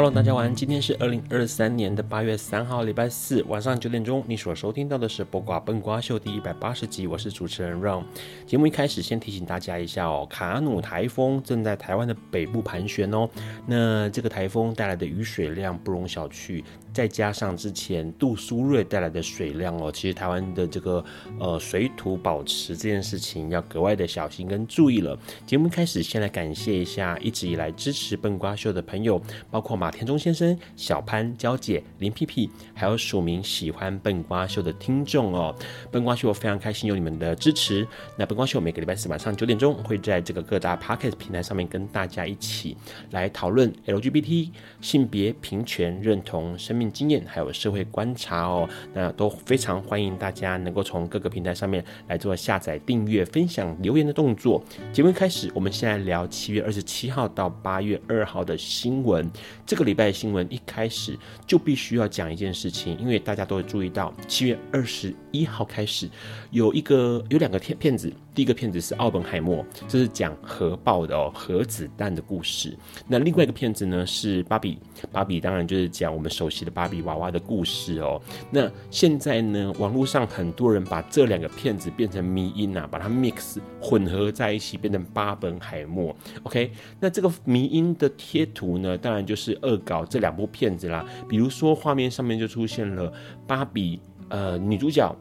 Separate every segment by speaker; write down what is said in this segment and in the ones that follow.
Speaker 1: Hello，大家晚安。今天是二零二三年的八月三号，礼拜四晚上九点钟。你所收听到的是《播瓜笨瓜秀》第一百八十集，我是主持人 Ron。节目一开始，先提醒大家一下哦，卡努台风正在台湾的北部盘旋哦。那这个台风带来的雨水量不容小觑，再加上之前杜苏芮带来的水量哦，其实台湾的这个呃水土保持这件事情要格外的小心跟注意了。节目开始，先来感谢一下一直以来支持笨瓜秀的朋友，包括马。田中先生、小潘、娇姐、林屁屁，还有署名喜欢笨瓜秀的听众哦，笨瓜秀我非常开心有你们的支持。那笨瓜秀每个礼拜四晚上九点钟会在这个各大 Podcast 平台上面跟大家一起来讨论 LGBT 性别平权认同、生命经验还有社会观察哦。那都非常欢迎大家能够从各个平台上面来做下载、订阅、分享、留言的动作。节目开始，我们先来聊七月二十七号到八月二号的新闻。这个。礼拜的新闻一开始就必须要讲一件事情，因为大家都会注意到，七月二十一号开始有一个有两个片片子，第一个片子是奥本海默，这是讲核爆的哦，核子弹的故事。那另外一个片子呢是芭比，芭比当然就是讲我们熟悉的芭比娃娃的故事哦。那现在呢，网络上很多人把这两个片子变成迷音啊，把它 mix 混合在一起，变成巴本海默。OK，那这个迷音的贴图呢，当然就是恶搞这两部片子啦，比如说画面上面就出现了芭比，呃，女主角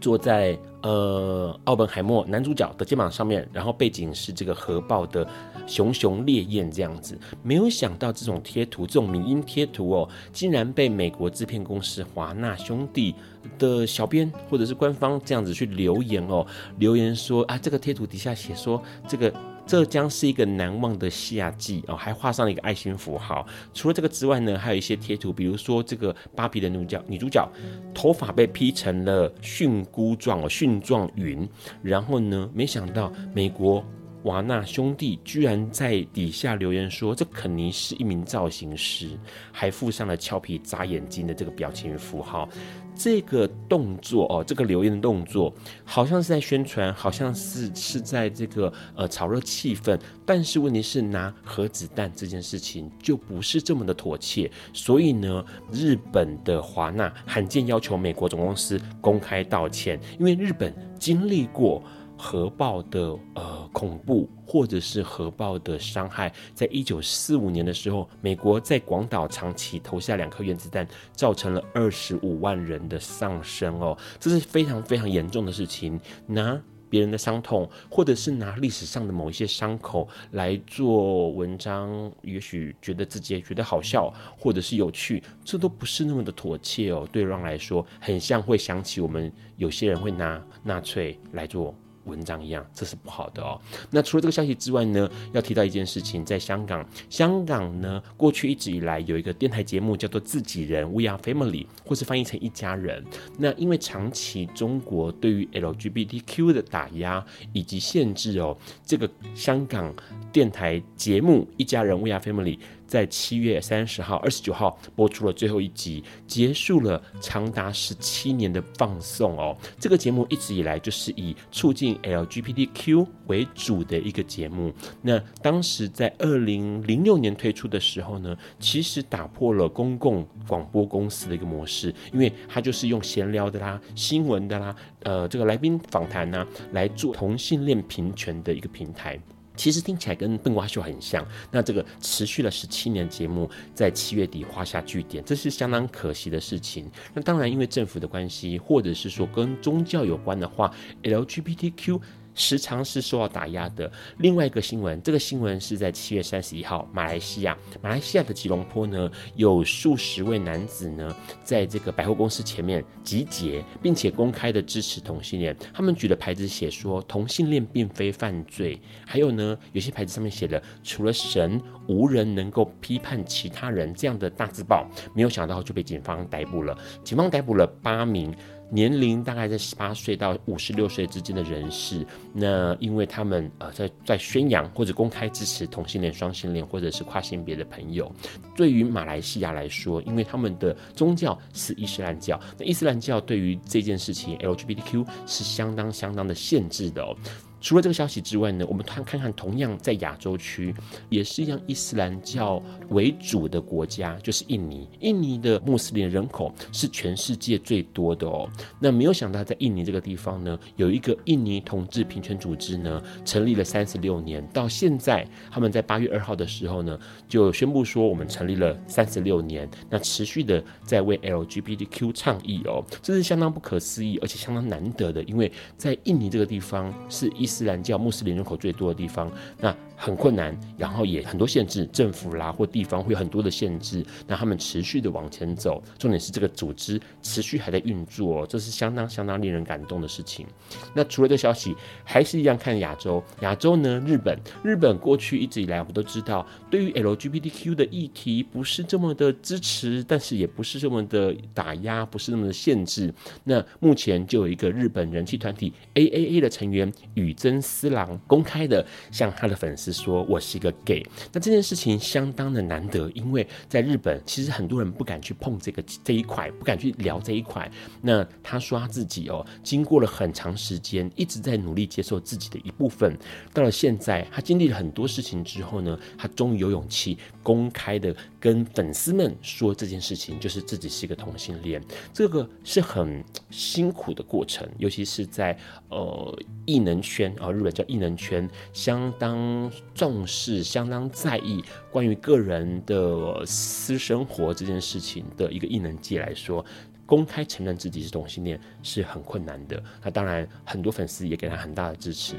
Speaker 1: 坐在呃奥本海默男主角的肩膀上面，然后背景是这个核爆的熊熊烈焰这样子。没有想到这种贴图，这种迷音贴图哦，竟然被美国制片公司华纳兄弟的小编或者是官方这样子去留言哦，留言说啊，这个贴图底下写说这个。这将是一个难忘的夏季哦，还画上了一个爱心符号。除了这个之外呢，还有一些贴图，比如说这个芭比的女角女主角头发被劈成了蕈菇状哦，蕈状云。然后呢，没想到美国华纳兄弟居然在底下留言说，这肯尼是一名造型师，还附上了俏皮眨眼睛的这个表情符号。这个动作哦，这个留言的动作，好像是在宣传，好像是是在这个呃炒热气氛。但是问题是，拿核子弹这件事情就不是这么的妥切。所以呢，日本的华纳罕见要求美国总公司公开道歉，因为日本经历过。核爆的呃恐怖，或者是核爆的伤害，在一九四五年的时候，美国在广岛长崎投下两颗原子弹，造成了二十五万人的丧生哦，这是非常非常严重的事情。拿别人的伤痛，或者是拿历史上的某一些伤口来做文章，也许觉得自己也觉得好笑，或者是有趣，这都不是那么的妥切哦。对让来说，很像会想起我们有些人会拿纳粹来做。文章一样，这是不好的哦。那除了这个消息之外呢，要提到一件事情，在香港，香港呢过去一直以来有一个电台节目叫做《自己人》（We Are Family），或是翻译成一家人。那因为长期中国对于 LGBTQ 的打压以及限制哦，这个香港电台节目《一家人》（We Are Family）。在七月三十号、二十九号播出了最后一集，结束了长达十七年的放送哦。这个节目一直以来就是以促进 LGBTQ 为主的一个节目。那当时在二零零六年推出的时候呢，其实打破了公共广播公司的一个模式，因为它就是用闲聊的啦、新闻的啦、呃，这个来宾访谈呐，来做同性恋平权的一个平台。其实听起来跟笨瓜秀很像。那这个持续了十七年节目，在七月底画下句点，这是相当可惜的事情。那当然，因为政府的关系，或者是说跟宗教有关的话，LGBTQ。时常是受到打压的。另外一个新闻，这个新闻是在七月三十一号，马来西亚，马来西亚的吉隆坡呢，有数十位男子呢，在这个百货公司前面集结，并且公开的支持同性恋。他们举的牌子写说，同性恋并非犯罪。还有呢，有些牌子上面写的，除了神，无人能够批判其他人这样的大字报。没有想到就被警方逮捕了。警方逮捕了八名。年龄大概在十八岁到五十六岁之间的人士，那因为他们呃在在宣扬或者公开支持同性恋、双性恋或者是跨性别的朋友，对于马来西亚来说，因为他们的宗教是伊斯兰教，那伊斯兰教对于这件事情 LGBTQ 是相当相当的限制的哦。除了这个消息之外呢，我们看看看，同样在亚洲区也是一样伊斯兰教为主的国家，就是印尼。印尼的穆斯林人口是全世界最多的哦。那没有想到，在印尼这个地方呢，有一个印尼同志平权组织呢，成立了三十六年，到现在他们在八月二号的时候呢，就宣布说我们成立了三十六年，那持续的在为 LGBTQ 倡议哦，这是相当不可思议，而且相当难得的，因为在印尼这个地方是伊。伊斯兰教穆斯林人口最多的地方，那很困难，然后也很多限制，政府啦或地方会有很多的限制，那他们持续的往前走。重点是这个组织持续还在运作，这是相当相当令人感动的事情。那除了这消息，还是一样看亚洲。亚洲呢，日本，日本过去一直以来我们都知道，对于 LGBTQ 的议题不是这么的支持，但是也不是这么的打压，不是那么的限制。那目前就有一个日本人气团体 AAA 的成员与真司郎公开的向他的粉丝说：“我是一个 gay。”那这件事情相当的难得，因为在日本，其实很多人不敢去碰这个这一块，不敢去聊这一块。那他说他自己哦，经过了很长时间，一直在努力接受自己的一部分。到了现在，他经历了很多事情之后呢，他终于有勇气公开的跟粉丝们说这件事情，就是自己是一个同性恋。这个是很辛苦的过程，尤其是在呃艺能圈。啊，日本叫艺能圈，相当重视、相当在意关于个人的私生活这件事情的一个艺能界来说，公开承认自己是同性恋是很困难的。那当然，很多粉丝也给他很大的支持。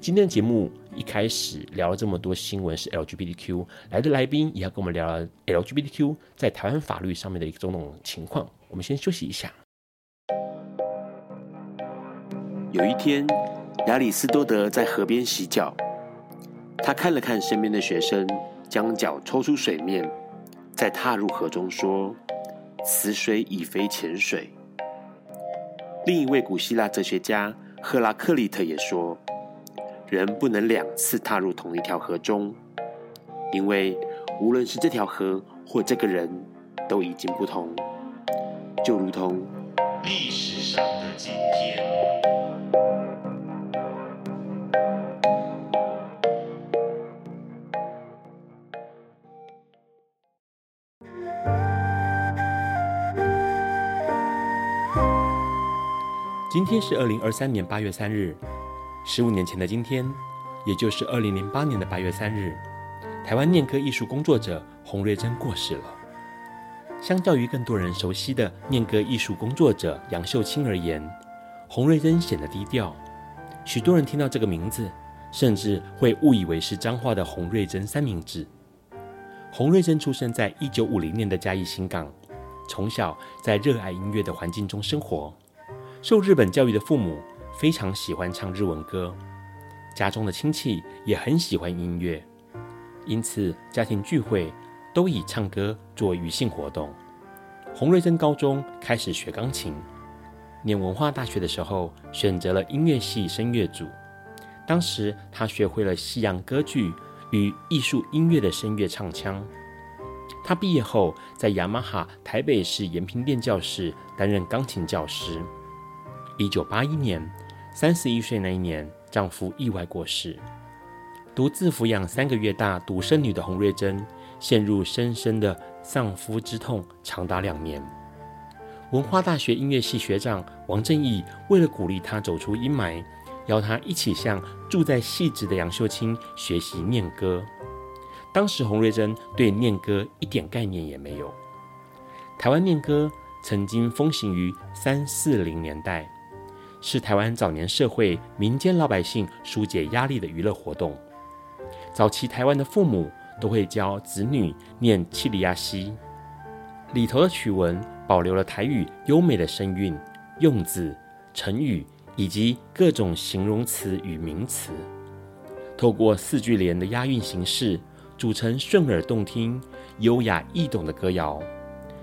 Speaker 1: 今天的节目一开始聊了这么多新闻，是 LGBTQ 来的来宾也要跟我们聊聊 LGBTQ 在台湾法律上面的一种种情况。我们先休息一下。
Speaker 2: 有一天。亚里斯多德在河边洗脚，他看了看身边的学生，将脚抽出水面，再踏入河中，说：“此水已非浅水。”另一位古希腊哲学家赫拉克利特也说：“人不能两次踏入同一条河中，因为无论是这条河或这个人，都已经不同，就如同历史上的今天。”
Speaker 1: 今天是二零二三年八月三日，十五年前的今天，也就是二零零八年的八月三日，台湾念歌艺术工作者洪瑞珍过世了。相较于更多人熟悉的念歌艺术工作者杨秀清而言，洪瑞珍显得低调。许多人听到这个名字，甚至会误以为是彰化的洪瑞珍三明治。洪瑞珍出生在一九五零年的嘉义新港，从小在热爱音乐的环境中生活。受日本教育的父母非常喜欢唱日文歌，家中的亲戚也很喜欢音乐，因此家庭聚会都以唱歌作为余兴活动。洪瑞珍高中开始学钢琴，念文化大学的时候选择了音乐系声乐组。当时他学会了西洋歌剧与艺术音乐的声乐唱腔，他毕业后在雅马哈台北市延平店教室担任钢琴教师。一九八一年，三十一岁那一年，丈夫意外过世，独自抚养三个月大独生女的洪瑞珍陷入深深的丧夫之痛，长达两年。文化大学音乐系学长王正义为了鼓励她走出阴霾，邀她一起向住在汐止的杨秀清学习念歌。当时洪瑞珍对念歌一点概念也没有。台湾念歌曾经风行于三四零年代。是台湾早年社会民间老百姓纾解压力的娱乐活动。早期台湾的父母都会教子女念七里亚西，里头的曲文保留了台语优美的声韵、用字、成语以及各种形容词与名词，透过四句联的押韵形式，组成顺耳动听、优雅易懂的歌谣。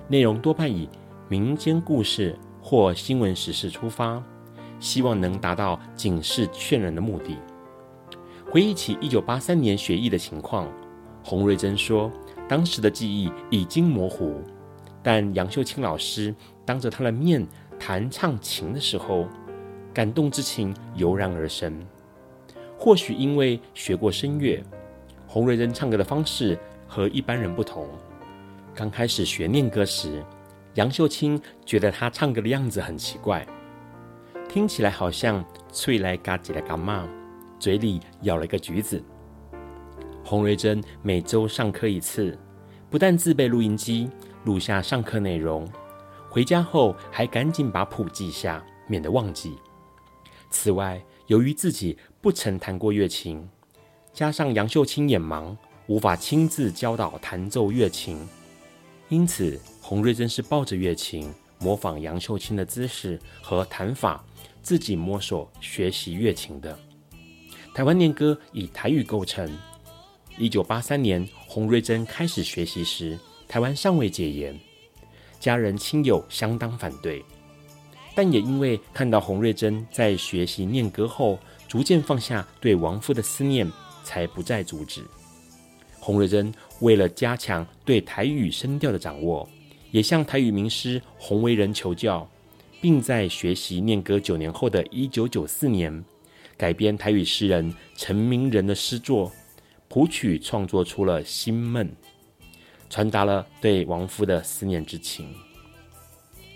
Speaker 1: 内容多半以民间故事或新闻时事出发。希望能达到警示劝人的目的。回忆起一九八三年学艺的情况，洪瑞珍说，当时的记忆已经模糊，但杨秀清老师当着他的面弹唱琴的时候，感动之情油然而生。或许因为学过声乐，洪瑞珍唱歌的方式和一般人不同。刚开始学念歌时，杨秀清觉得他唱歌的样子很奇怪。听起来好像脆来嘎叽的嘎嘛，嘴里咬了一个橘子。洪瑞珍每周上课一次，不但自备录音机录下上课内容，回家后还赶紧把谱记下，免得忘记。此外，由于自己不曾弹过乐琴，加上杨秀清眼盲，无法亲自教导弹奏乐琴，因此洪瑞珍是抱着乐琴，模仿杨秀清的姿势和弹法。自己摸索学习乐琴的。台湾念歌以台语构成。一九八三年，洪瑞珍开始学习时，台湾尚未解严，家人亲友相当反对，但也因为看到洪瑞珍在学习念歌后，逐渐放下对亡夫的思念，才不再阻止。洪瑞珍为了加强对台语声调的掌握，也向台语名师洪维仁求教。并在学习念歌九年后的一九九四年，改编台语诗人陈明仁的诗作，谱曲创作出了《心梦》，传达了对亡夫的思念之情。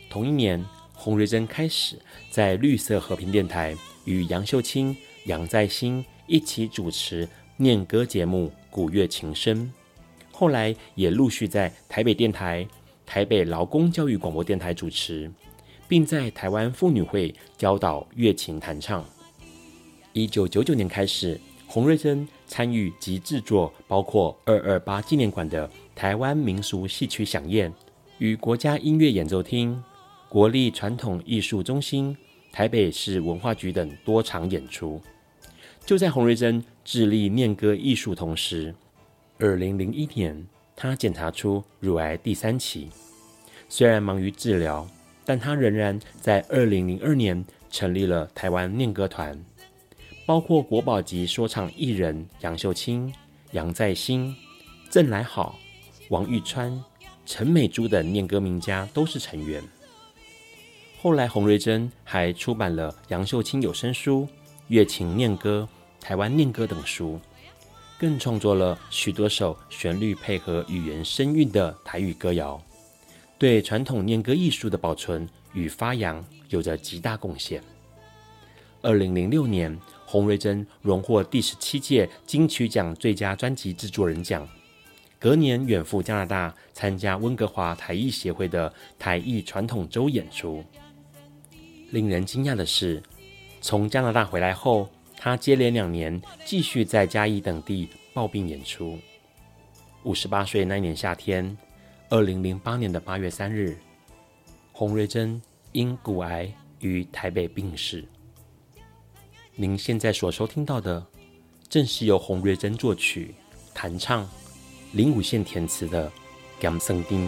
Speaker 1: 同一年，洪瑞珍开始在绿色和平电台与杨秀清、杨再兴一起主持念歌节目《古乐琴声》，后来也陆续在台北电台、台北劳工教育广播电台主持。并在台湾妇女会教导乐琴弹唱。一九九九年开始，洪瑞珍参与及制作包括二二八纪念馆的台湾民俗戏曲饗宴，与国家音乐演奏厅、国立传统艺术中心、台北市文化局等多场演出。就在洪瑞珍致力念歌艺术同时，二零零一年，她检查出乳癌第三期，虽然忙于治疗。但他仍然在二零零二年成立了台湾念歌团，包括国宝级说唱艺人杨秀清、杨再兴、郑来好、王玉川、陈美珠等念歌名家都是成员。后来洪瑞珍还出版了杨秀清有声书《乐琴念歌》《台湾念歌》等书，更创作了许多首旋律配合语言声韵的台语歌谣。对传统念歌艺术的保存与发扬有着极大贡献。二零零六年，洪瑞珍荣获第十七届金曲奖最佳专辑制作人奖。隔年远赴加拿大参加温哥华台艺协会的台艺传统周演出。令人惊讶的是，从加拿大回来后，他接连两年继续在嘉义等地抱病演出。五十八岁那年夏天。二零零八年的八月三日，洪瑞珍因骨癌于台北病逝。您现在所收听到的，正是由洪瑞珍作曲、弹唱、林武宪填词的《杨森丁》。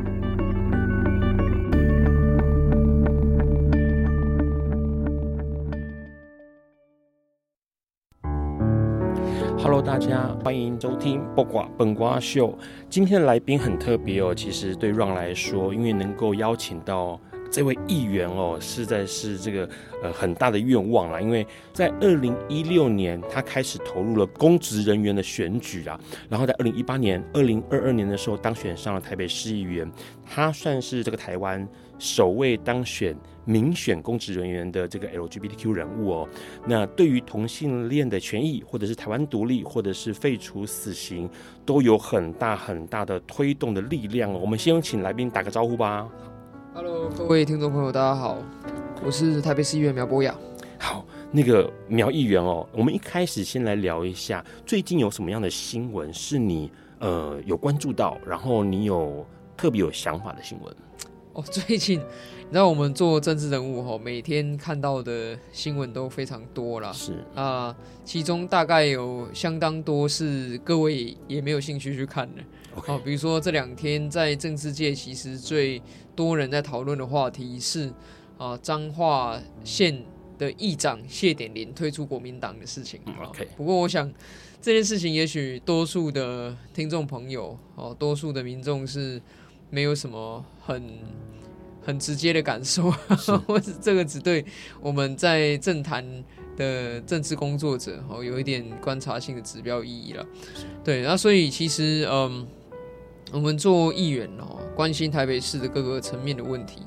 Speaker 1: 大家欢迎收听《播瓜笨瓜秀》。今天的来宾很特别哦，其实对 Ron 来说，因为能够邀请到这位议员哦，实在是这个呃很大的愿望啦。因为在二零一六年，他开始投入了公职人员的选举啊，然后在二零一八年、二零二二年的时候当选上了台北市议员，他算是这个台湾首位当选。民选公职人员的这个 LGBTQ 人物哦，那对于同性恋的权益，或者是台湾独立，或者是废除死刑，都有很大很大的推动的力量哦。我们先请来宾打个招呼吧。
Speaker 3: Hello，各位听众朋友，大家好，我是台北市议员苗博雅。
Speaker 1: 好，那个苗议员哦，我们一开始先来聊一下，最近有什么样的新闻是你呃有关注到，然后你有特别有想法的新闻？
Speaker 3: 哦，最近你知道我们做政治人物哈，每天看到的新闻都非常多啦。
Speaker 1: 是
Speaker 3: 啊，其中大概有相当多是各位也没有兴趣去看的。
Speaker 1: Okay.
Speaker 3: 比如说这两天在政治界，其实最多人在讨论的话题是啊，彰化县的议长谢点林退出国民党的事情。
Speaker 1: OK，
Speaker 3: 不过我想这件事情，也许多数的听众朋友哦，多数的民众是。没有什么很很直接的感受，或者 这个只对我们在政坛的政治工作者哦有一点观察性的指标意义了。对，那所以其实嗯，我们做议员哦，关心台北市的各个层面的问题，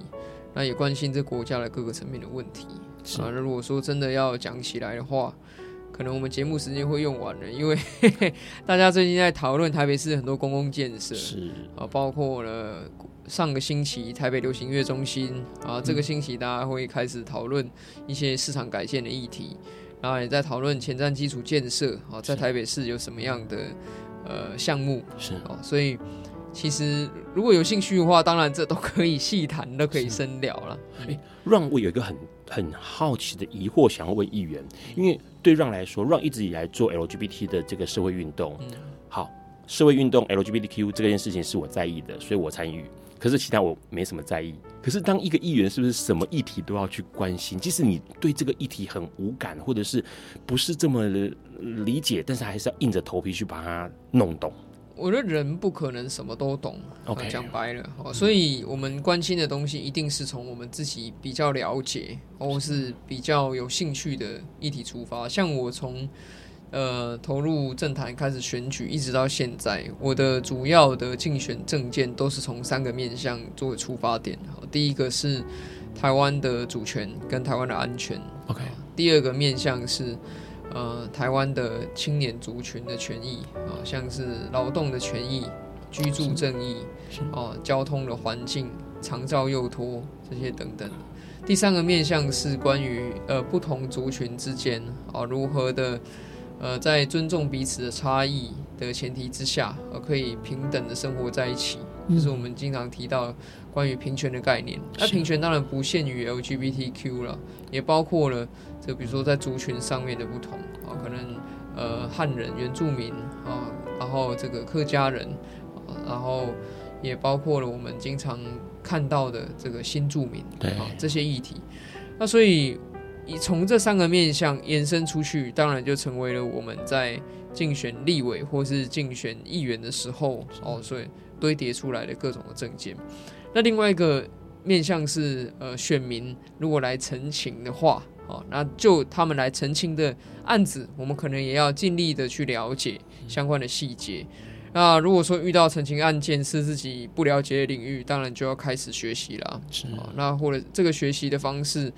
Speaker 3: 那也关心这国家的各个层面的问题。啊，那如果说真的要讲起来的话。可能我们节目时间会用完了，因为 大家最近在讨论台北市很多公共建设，
Speaker 1: 是
Speaker 3: 啊，包括了上个星期台北流行音乐中心啊，这个星期大家会开始讨论一些市场改建的议题，然后也在讨论前瞻基础建设啊，在台北市有什么样的呃项目
Speaker 1: 是
Speaker 3: 啊，所以其实如果有兴趣的话，当然这都可以细谈，都可以深聊了。
Speaker 1: 哎，让我有一个很很好奇的疑惑，想要问议员，因为。对 Ron 来说，Ron 一直以来做 LGBT 的这个社会运动，嗯、好，社会运动 LGBTQ 这件事情是我在意的，所以我参与。可是其他我没什么在意。可是当一个议员，是不是什么议题都要去关心？即使你对这个议题很无感，或者是不是这么理解，但是还是要硬着头皮去把它弄懂。
Speaker 3: 我觉得人不可能什么都懂，OK，讲白了，嗯，所以我们关心的东西一定是从我们自己比较了解，或是比较有兴趣的议题出发。像我从呃投入政坛开始选举，一直到现在，我的主要的竞选政见都是从三个面向作为出发点。第一个是台湾的主权跟台湾的安全
Speaker 1: ，OK。
Speaker 3: 第二个面向是。呃，台湾的青年族群的权益啊，像是劳动的权益、居住正义啊、交通的环境、长照幼托这些等等。第三个面向是关于呃不同族群之间啊如何的呃在尊重彼此的差异的前提之下，呃可以平等的生活在一起。就、嗯、是我们经常提到关于平权的概念。那平权当然不限于 LGBTQ 了，也包括了。就比如说在族群上面的不同啊，可能呃汉人、原住民啊，然后这个客家人，啊然后也包括了我们经常看到的这个新住民，对啊这些议题。那所以以从这三个面向延伸出去，当然就成为了我们在竞选立委或是竞选议员的时候哦，所以堆叠出来的各种的证件。那另外一个面向是呃选民如果来澄清的话。哦，那就他们来澄清的案子，我们可能也要尽力的去了解相关的细节。那如果说遇到澄清案件是自己不了解的领域，当然就要开始学习了。是，那或者这个学习的方式。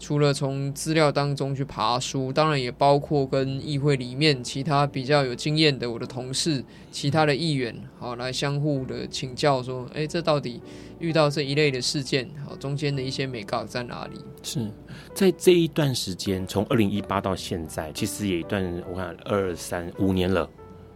Speaker 3: 除了从资料当中去爬书，当然也包括跟议会里面其他比较有经验的我的同事、其他的议员，好来相互的请教，说，哎，这到底遇到这一类的事件，好中间的一些美告在哪里？
Speaker 1: 是在这一段时间，从二零一八到现在，其实也一段，我看二三五年了，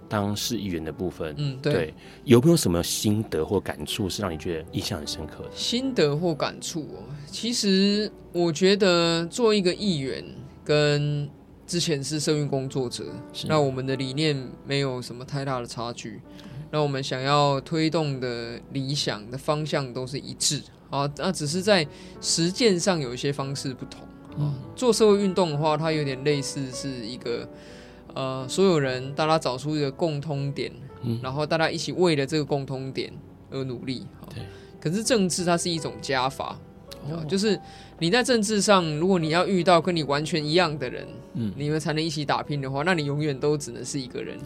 Speaker 1: 当市议员的部分，
Speaker 3: 嗯，对，
Speaker 1: 对，有没有什么心得或感触是让你觉得印象很深刻的？
Speaker 3: 心得或感触哦，其实我觉得做一个议员跟之前是社运工作者，那我们的理念没有什么太大的差距，那我们想要推动的理想的方向都是一致啊，那只是在实践上有一些方式不同啊。做社会运动的话，它有点类似是一个呃，所有人大家找出一个共通点，然后大家一起为了这个共通点而努力。对，可是政治它是一种加法。就是你在政治上，如果你要遇到跟你完全一样的人，嗯，你们才能一起打拼的话，那你永远都只能是一个人，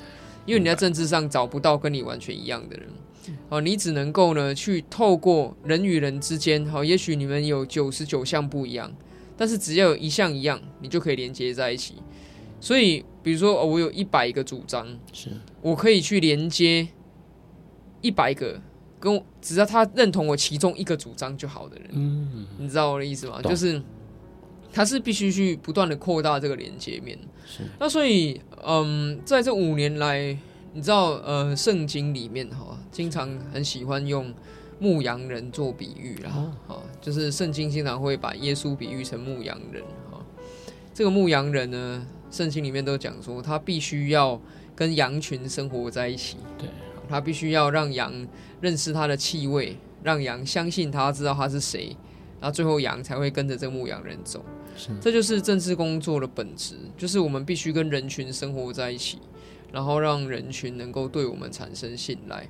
Speaker 3: 因为你在政治上找不到跟你完全一样的人，哦，你只能够呢去透过人与人之间，好，也许你们有九十九项不一样，但是只要有一项一样，你就可以连接在一起。所以，比如说，哦我有一百个主张，是。我可以去连接一百个。跟我只要他认同我其中一个主张就好的人，嗯，你知道我的意思吗？就是他是必须去不断的扩大这个连接面。是，那所以，嗯，在这五年来，你知道，呃，圣经里面哈，经常很喜欢用牧羊人做比喻啦，啊、哦，就是圣经经常会把耶稣比喻成牧羊人哈。这个牧羊人呢，圣经里面都讲说，他必须要跟羊群生活在一起，对。他必须要让羊认识他的气味，让羊相信他，知道他是谁，然后最后羊才会跟着这个牧羊人走。是，这就是政治工作的本质，就是我们必须跟人群生活在一起，然后让人群能够对我们产生信赖。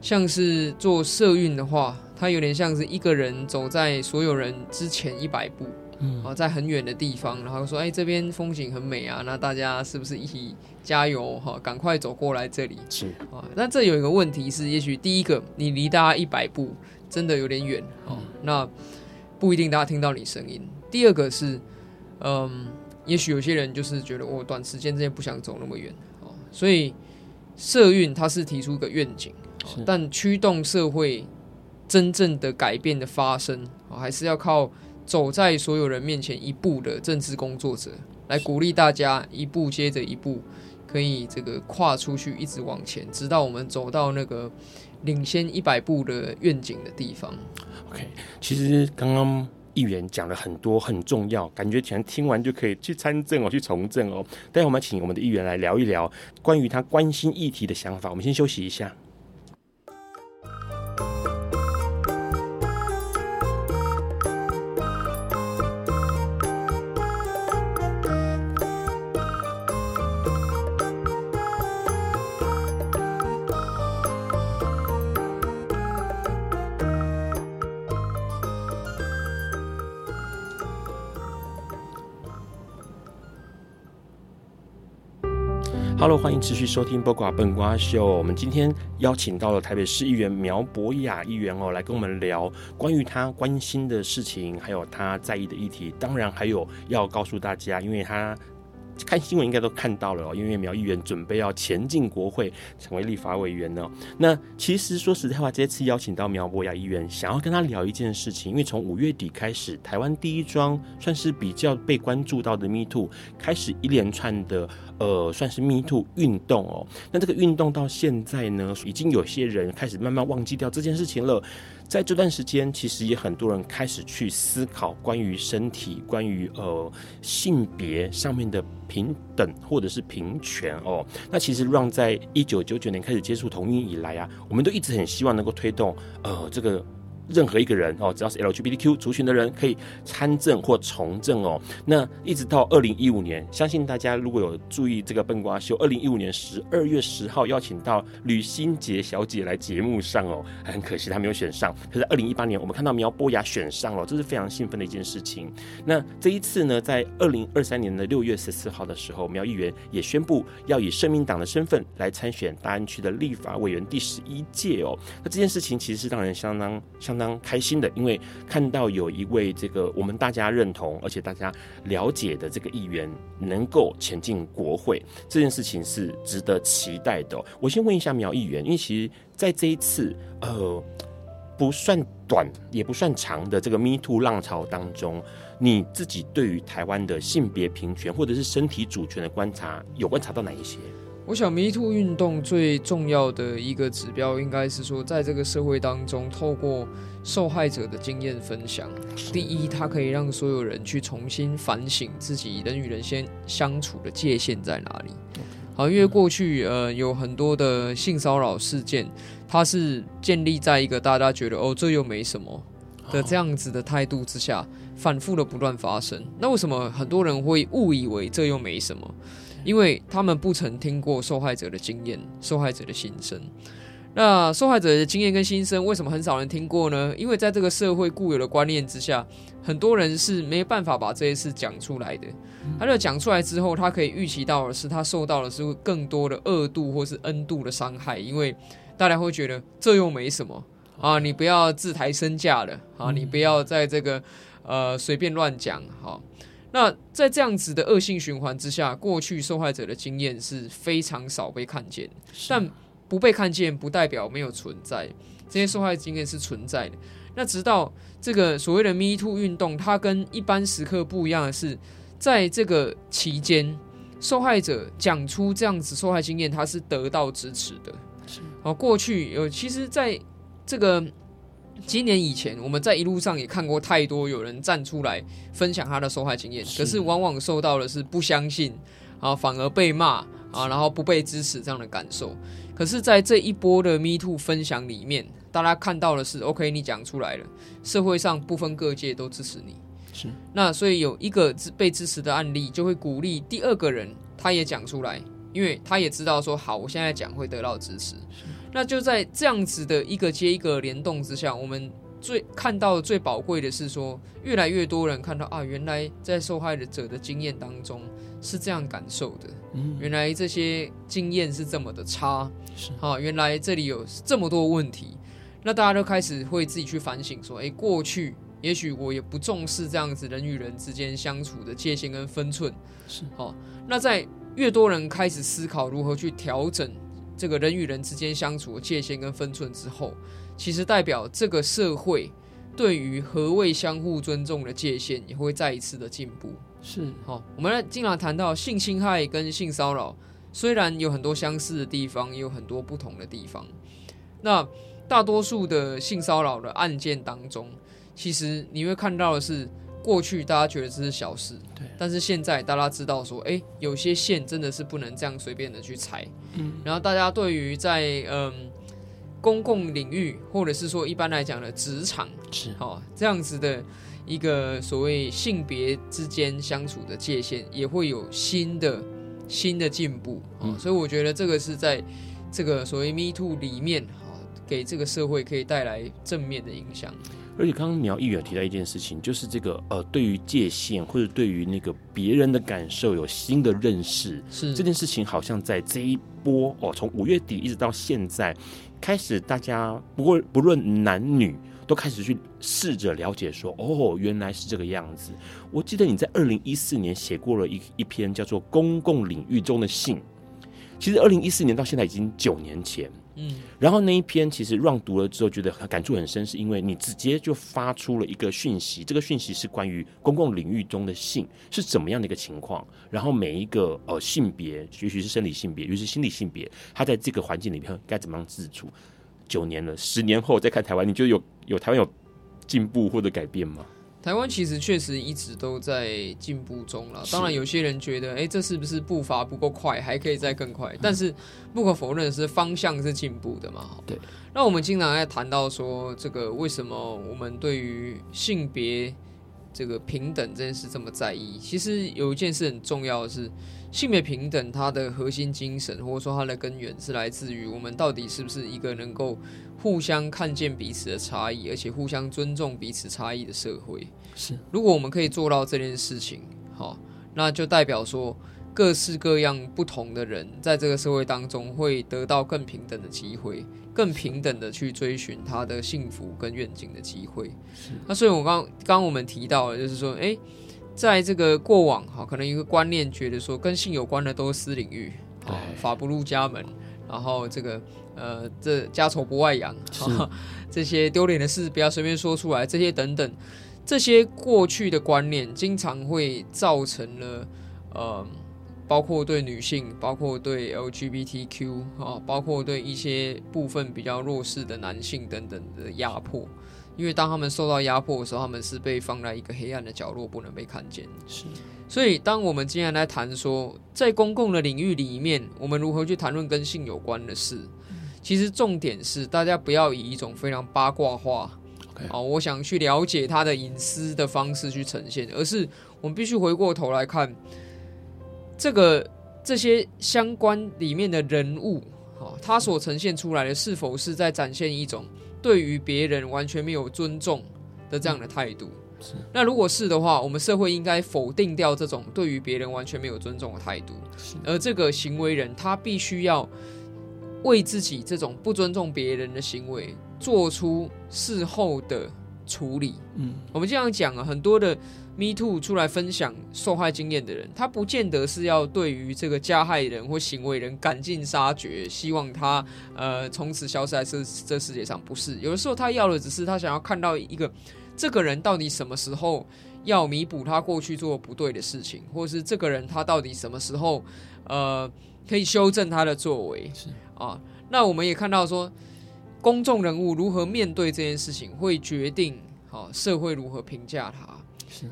Speaker 3: 像是做社运的话，它有点像是一个人走在所有人之前一百步。嗯，啊，在很远的地方，然后说，哎、欸，这边风景很美啊，那大家是不是一起加油哈？赶快走过来这里。是啊，那这有一个问题是，也许第一个，你离大家一百步真的有点远哦，那不一定大家听到你声音。第二个是，嗯，也许有些人就是觉得我短时间之内不想走那么远哦，所以社运它是提出一个愿景，但驱动社会真正的改变的发生啊，还是要靠。走在所有人面前一步的政治工作者，来鼓励大家一步接着一步，可以这个跨出去，一直往前，直到我们走到那个领先一百步的愿景的地方。
Speaker 1: OK，其实刚刚议员讲了很多很重要，感觉全听完就可以去参政哦，去从政哦。待会我们请我们的议员来聊一聊关于他关心议题的想法。我们先休息一下。Hello，欢迎持续收听《八卦笨瓜秀》。我们今天邀请到了台北市议员苗博雅议员哦，来跟我们聊关于他关心的事情，还有他在意的议题。当然，还有要告诉大家，因为他。看新闻应该都看到了哦，因为苗议员准备要前进国会，成为立法委员呢。那其实说实在话，这次邀请到苗博雅议员，想要跟他聊一件事情，因为从五月底开始，台湾第一桩算是比较被关注到的 Me Too 开始一连串的呃，算是 Me Too 运动哦。那这个运动到现在呢，已经有些人开始慢慢忘记掉这件事情了。在这段时间，其实也很多人开始去思考关于身体、关于呃性别上面的平等或者是平权哦。那其实让在一九九九年开始接触同音以来啊，我们都一直很希望能够推动呃这个。任何一个人哦，只要是 LGBTQ 族群的人可以参政或从政哦。那一直到二零一五年，相信大家如果有注意这个笨瓜秀，二零一五年十二月十号邀请到吕新杰小姐来节目上哦，很可惜她没有选上。可是二零一八年我们看到苗博雅选上了，这是非常兴奋的一件事情。那这一次呢，在二零二三年的六月十四号的时候，苗议员也宣布要以社民党的身份来参选大安区的立法委员第十一届哦。那这件事情其实是让人相当相。当开心的，因为看到有一位这个我们大家认同而且大家了解的这个议员能够前进国会，这件事情是值得期待的。我先问一下苗议员，因为其实在这一次呃不算短也不算长的这个 Me Too 浪潮当中，你自己对于台湾的性别平权或者是身体主权的观察，有观察到哪一些？
Speaker 3: 我想迷途运动最重要的一个指标，应该是说，在这个社会当中，透过受害者的经验分享，第一，它可以让所有人去重新反省自己人与人先相处的界限在哪里。好，因为过去呃有很多的性骚扰事件，它是建立在一个大家觉得哦这又没什么的这样子的态度之下，反复的不断发生。那为什么很多人会误以为这又没什么？因为他们不曾听过受害者的经验、受害者的心声。那受害者的经验跟心声，为什么很少人听过呢？因为在这个社会固有的观念之下，很多人是没办法把这些事讲出来的。他就讲出来之后，他可以预期到的是，他受到的是更多的恶度或是 N 度的伤害，因为大家会觉得这又没什么啊，你不要自抬身价了啊，你不要在这个呃随便乱讲哈。那在这样子的恶性循环之下，过去受害者的经验是非常少被看见，但不被看见不代表没有存在，这些受害经验是存在的。那直到这个所谓的 Me Too 运动，它跟一般时刻不一样的是，在这个期间，受害者讲出这样子受害经验，他是得到支持的。好，过去有其实在这个。今年以前，我们在一路上也看过太多有人站出来分享他的受害经验，可是往往受到的是不相信啊，反而被骂啊，然后不被支持这样的感受。可是，在这一波的 Me Too 分享里面，大家看到的是，OK，你讲出来了，社会上不分各界都支持你。是，那所以有一个被支持的案例，就会鼓励第二个人他也讲出来，因为他也知道说，好，我现在讲会得到支持。那就在这样子的一个接一个联动之下，我们最看到最宝贵的是说，越来越多人看到啊，原来在受害者的经验当中是这样感受的，嗯，原来这些经验是这么的差，是。啊，原来这里有这么多问题，那大家都开始会自己去反省说，哎，过去也许我也不重视这样子人与人之间相处的界限跟分寸，是。好，那在越多人开始思考如何去调整。这个人与人之间相处的界限跟分寸之后，其实代表这个社会对于何谓相互尊重的界限也会再一次的进步。是，好，我们来经常谈到性侵害跟性骚扰，虽然有很多相似的地方，也有很多不同的地方。那大多数的性骚扰的案件当中，其实你会看到的是。过去大家觉得这是小事，对，但是现在大家知道说，哎，有些线真的是不能这样随便的去踩，嗯，然后大家对于在嗯公共领域或者是说一般来讲的职场是。哦这样子的一个所谓性别之间相处的界限，也会有新的新的进步，嗯，所以我觉得这个是在这个所谓 Me Too 里面，哈，给这个社会可以带来正面的影响。
Speaker 1: 而且刚刚苗议员提到一件事情，就是这个呃，对于界限或者对于那个别人的感受有新的认识，是这件事情好像在这一波哦，从五月底一直到现在，开始大家不过不论男女都开始去试着了解说，哦，原来是这个样子。我记得你在二零一四年写过了一一篇叫做《公共领域中的性》，其实二零一四年到现在已经九年前。嗯，然后那一篇其实让读了之后觉得感触很深，是因为你直接就发出了一个讯息，这个讯息是关于公共领域中的性是怎么样的一个情况，然后每一个呃性别，也许是生理性别，尤其是心理性别，他在这个环境里面该怎么样自处？九年了，十年后再看台湾，你觉得有有台湾有进步或者改变吗？
Speaker 3: 台湾其实确实一直都在进步中了。当然，有些人觉得，哎，这是不是步伐不够快，还可以再更快？但是不可否认的是，方向是进步的嘛。对。那我们经常在谈到说，这个为什么我们对于性别这个平等这件事这么在意？其实有一件事很重要的是，性别平等它的核心精神，或者说它的根源，是来自于我们到底是不是一个能够。互相看见彼此的差异，而且互相尊重彼此差异的社会。是，如果我们可以做到这件事情，好，那就代表说各式各样不同的人在这个社会当中会得到更平等的机会，更平等的去追寻他的幸福跟愿景的机会。是，那所以我刚刚我们提到了就是说，哎，在这个过往，哈，可能一个观念觉得说跟性有关的都是私领域，啊，法不入家门，然后这个。呃，这家丑不外扬，这些丢脸的事不要随便说出来，这些等等，这些过去的观念，经常会造成了呃包括对女性，包括对 LGBTQ 啊，包括对一些部分比较弱势的男性等等的压迫。因为当他们受到压迫的时候，他们是被放在一个黑暗的角落，不能被看见。
Speaker 1: 是，
Speaker 3: 所以当我们今天来谈说，在公共的领域里面，我们如何去谈论跟性有关的事，其实重点是大家不要以一种非常八卦化.哦，我想去了解他的隐私的方式去呈现，而是我们必须回过头来看这个这些相关里面的人物，哦，他所呈现出来的是否是在展现一种。对于别人完全没有尊重的这样的态度，是。那如果是的话，我们社会应该否定掉这种对于别人完全没有尊重的态度。是。而这个行为人他必须要为自己这种不尊重别人的行为做出事后的处理。嗯，我们这样讲啊，很多的。Me Too 出来分享受害经验的人，他不见得是要对于这个加害人或行为人赶尽杀绝，希望他呃从此消失在这这世界上。不是，有的时候他要的只是他想要看到一个这个人到底什么时候要弥补他过去做不对的事情，或是这个人他到底什么时候呃可以修正他的作为。是啊，那我们也看到说，公众人物如何面对这件事情，会决定好、啊、社会如何评价他。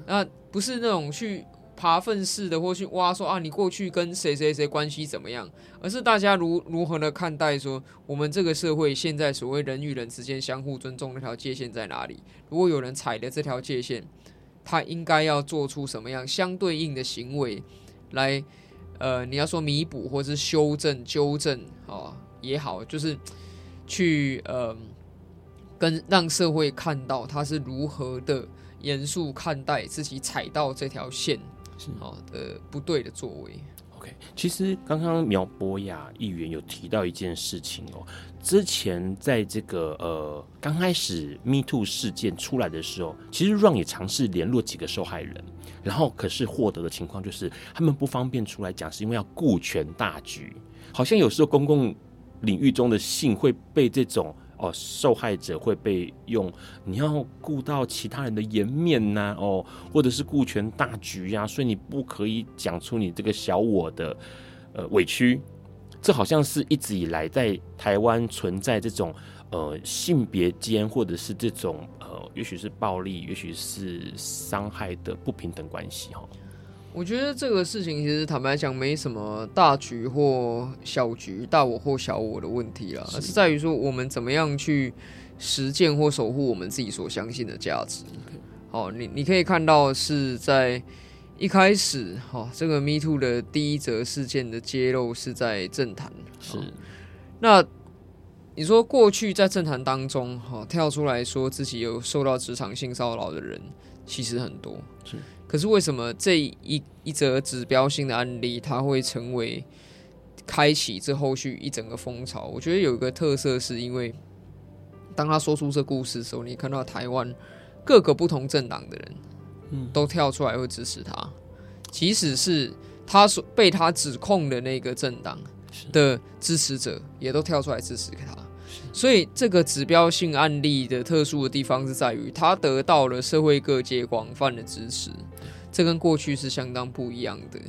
Speaker 3: 那不是那种去爬粪式的，或去挖说啊，你过去跟谁谁谁关系怎么样？而是大家如如何的看待说，我们这个社会现在所谓人与人之间相互尊重那条界限在哪里？如果有人踩了这条界限，他应该要做出什么样相对应的行为来？呃，你要说弥补或是修正、纠正啊也好，就是去呃跟让社会看到他是如何的。严肃看待自己踩到这条线是好的不对的作为。
Speaker 1: OK，其实刚刚苗博雅议员有提到一件事情哦，之前在这个呃刚开始 Me Too 事件出来的时候，其实 Ron 也尝试联络几个受害人，然后可是获得的情况就是他们不方便出来讲，是因为要顾全大局，好像有时候公共领域中的性会被这种。哦，受害者会被用，你要顾到其他人的颜面呐、啊，哦，或者是顾全大局呀、啊，所以你不可以讲出你这个小我的呃委屈。这好像是一直以来在台湾存在这种呃性别间或者是这种呃，也许是暴力，也许是伤害的不平等关系哈。
Speaker 3: 我觉得这个事情其实坦白讲没什么大局或小局、大我或小我的问题啦，而是在于说我们怎么样去实践或守护我们自己所相信的价值。好，你你可以看到是在一开始，哈，这个 Me Too 的第一则事件的揭露是在政坛。是，那你说过去在政坛当中，哈，跳出来说自己有受到职场性骚扰的人，其实很多。是。可是为什么这一一则指标性的案例，它会成为开启这后续一整个风潮？我觉得有一个特色，是因为当他说出这故事的时候，你看到台湾各个不同政党的人，嗯，都跳出来会支持他，即使是他所被他指控的那个政党的支持者，也都跳出来支持他。所以，这个指标性案例的特殊的地方是在于，它得到了社会各界广泛的支持，这跟过去是相当不一样的。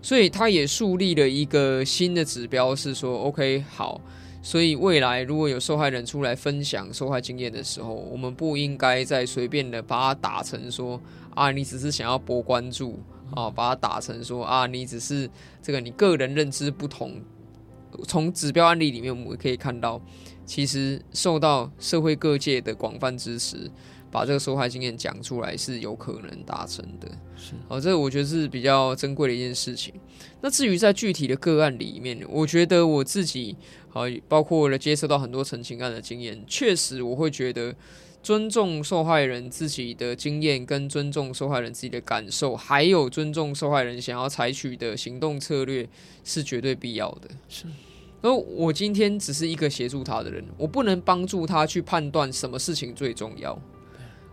Speaker 3: 所以，它也树立了一个新的指标，是说，OK，好。所以，未来如果有受害人出来分享受害经验的时候，我们不应该再随便的把它打成说，啊，你只是想要博关注啊，把它打成说，啊，你只是这个你个人认知不同。从指标案例里面，我们可以看到。其实受到社会各界的广泛支持，把这个受害经验讲出来是有可能达成的。是，好，这个我觉得是比较珍贵的一件事情。那至于在具体的个案里面，我觉得我自己，好，包括了接受到很多陈情案的经验，确实我会觉得尊重受害人自己的经验，跟尊重受害人自己的感受，还有尊重受害人想要采取的行动策略，是绝对必要的。是。而我今天只是一个协助他的人，我不能帮助他去判断什么事情最重要，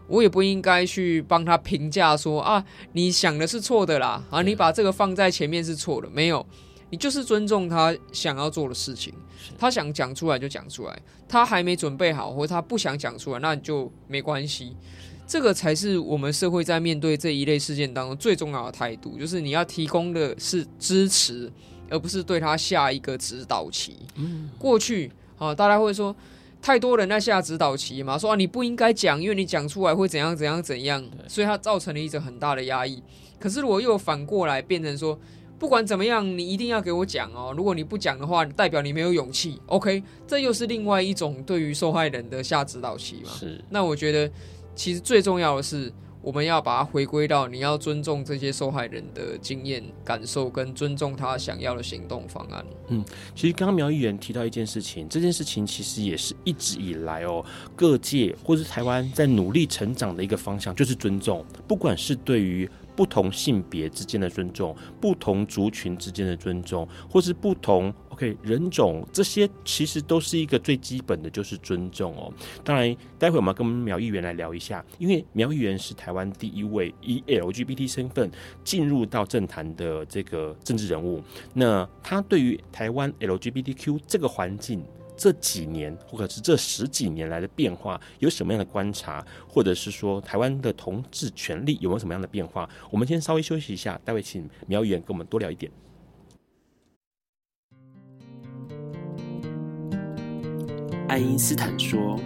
Speaker 3: 我也不应该去帮他评价说啊，你想的是错的啦，啊，你把这个放在前面是错的，没有，你就是尊重他想要做的事情，他想讲出来就讲出来，他还没准备好或者他不想讲出来，那你就没关系。这个才是我们社会在面对这一类事件当中最重要的态度，就是你要提供的是支持，而不是对他下一个指导棋。嗯，过去啊，大家会说太多人在下指导棋嘛，说啊你不应该讲，因为你讲出来会怎样怎样怎样，所以它造成了一种很大的压抑。可是如果又反过来变成说，不管怎么样，你一定要给我讲哦，如果你不讲的话，代表你没有勇气。OK，这又是另外一种对于受害人的下指导棋嘛。是，那我觉得。其实最重要的是，我们要把它回归到你要尊重这些受害人的经验、感受，跟尊重他想要的行动方案。
Speaker 1: 嗯，其实刚刚苗议员提到一件事情，这件事情其实也是一直以来哦，各界或是台湾在努力成长的一个方向，就是尊重，不管是对于。不同性别之间的尊重，不同族群之间的尊重，或是不同 OK 人种，这些其实都是一个最基本的，就是尊重哦。当然，待会我们要跟苗议员来聊一下，因为苗议员是台湾第一位以 LGBT 身份进入到政坛的这个政治人物，那他对于台湾 LGBTQ 这个环境。这几年或者是这十几年来的变化有什么样的观察，或者是说台湾的同志权利有没有什么样的变化？我们先稍微休息一下，待会请苗议员跟我们多聊一点。
Speaker 2: 爱因斯坦说：“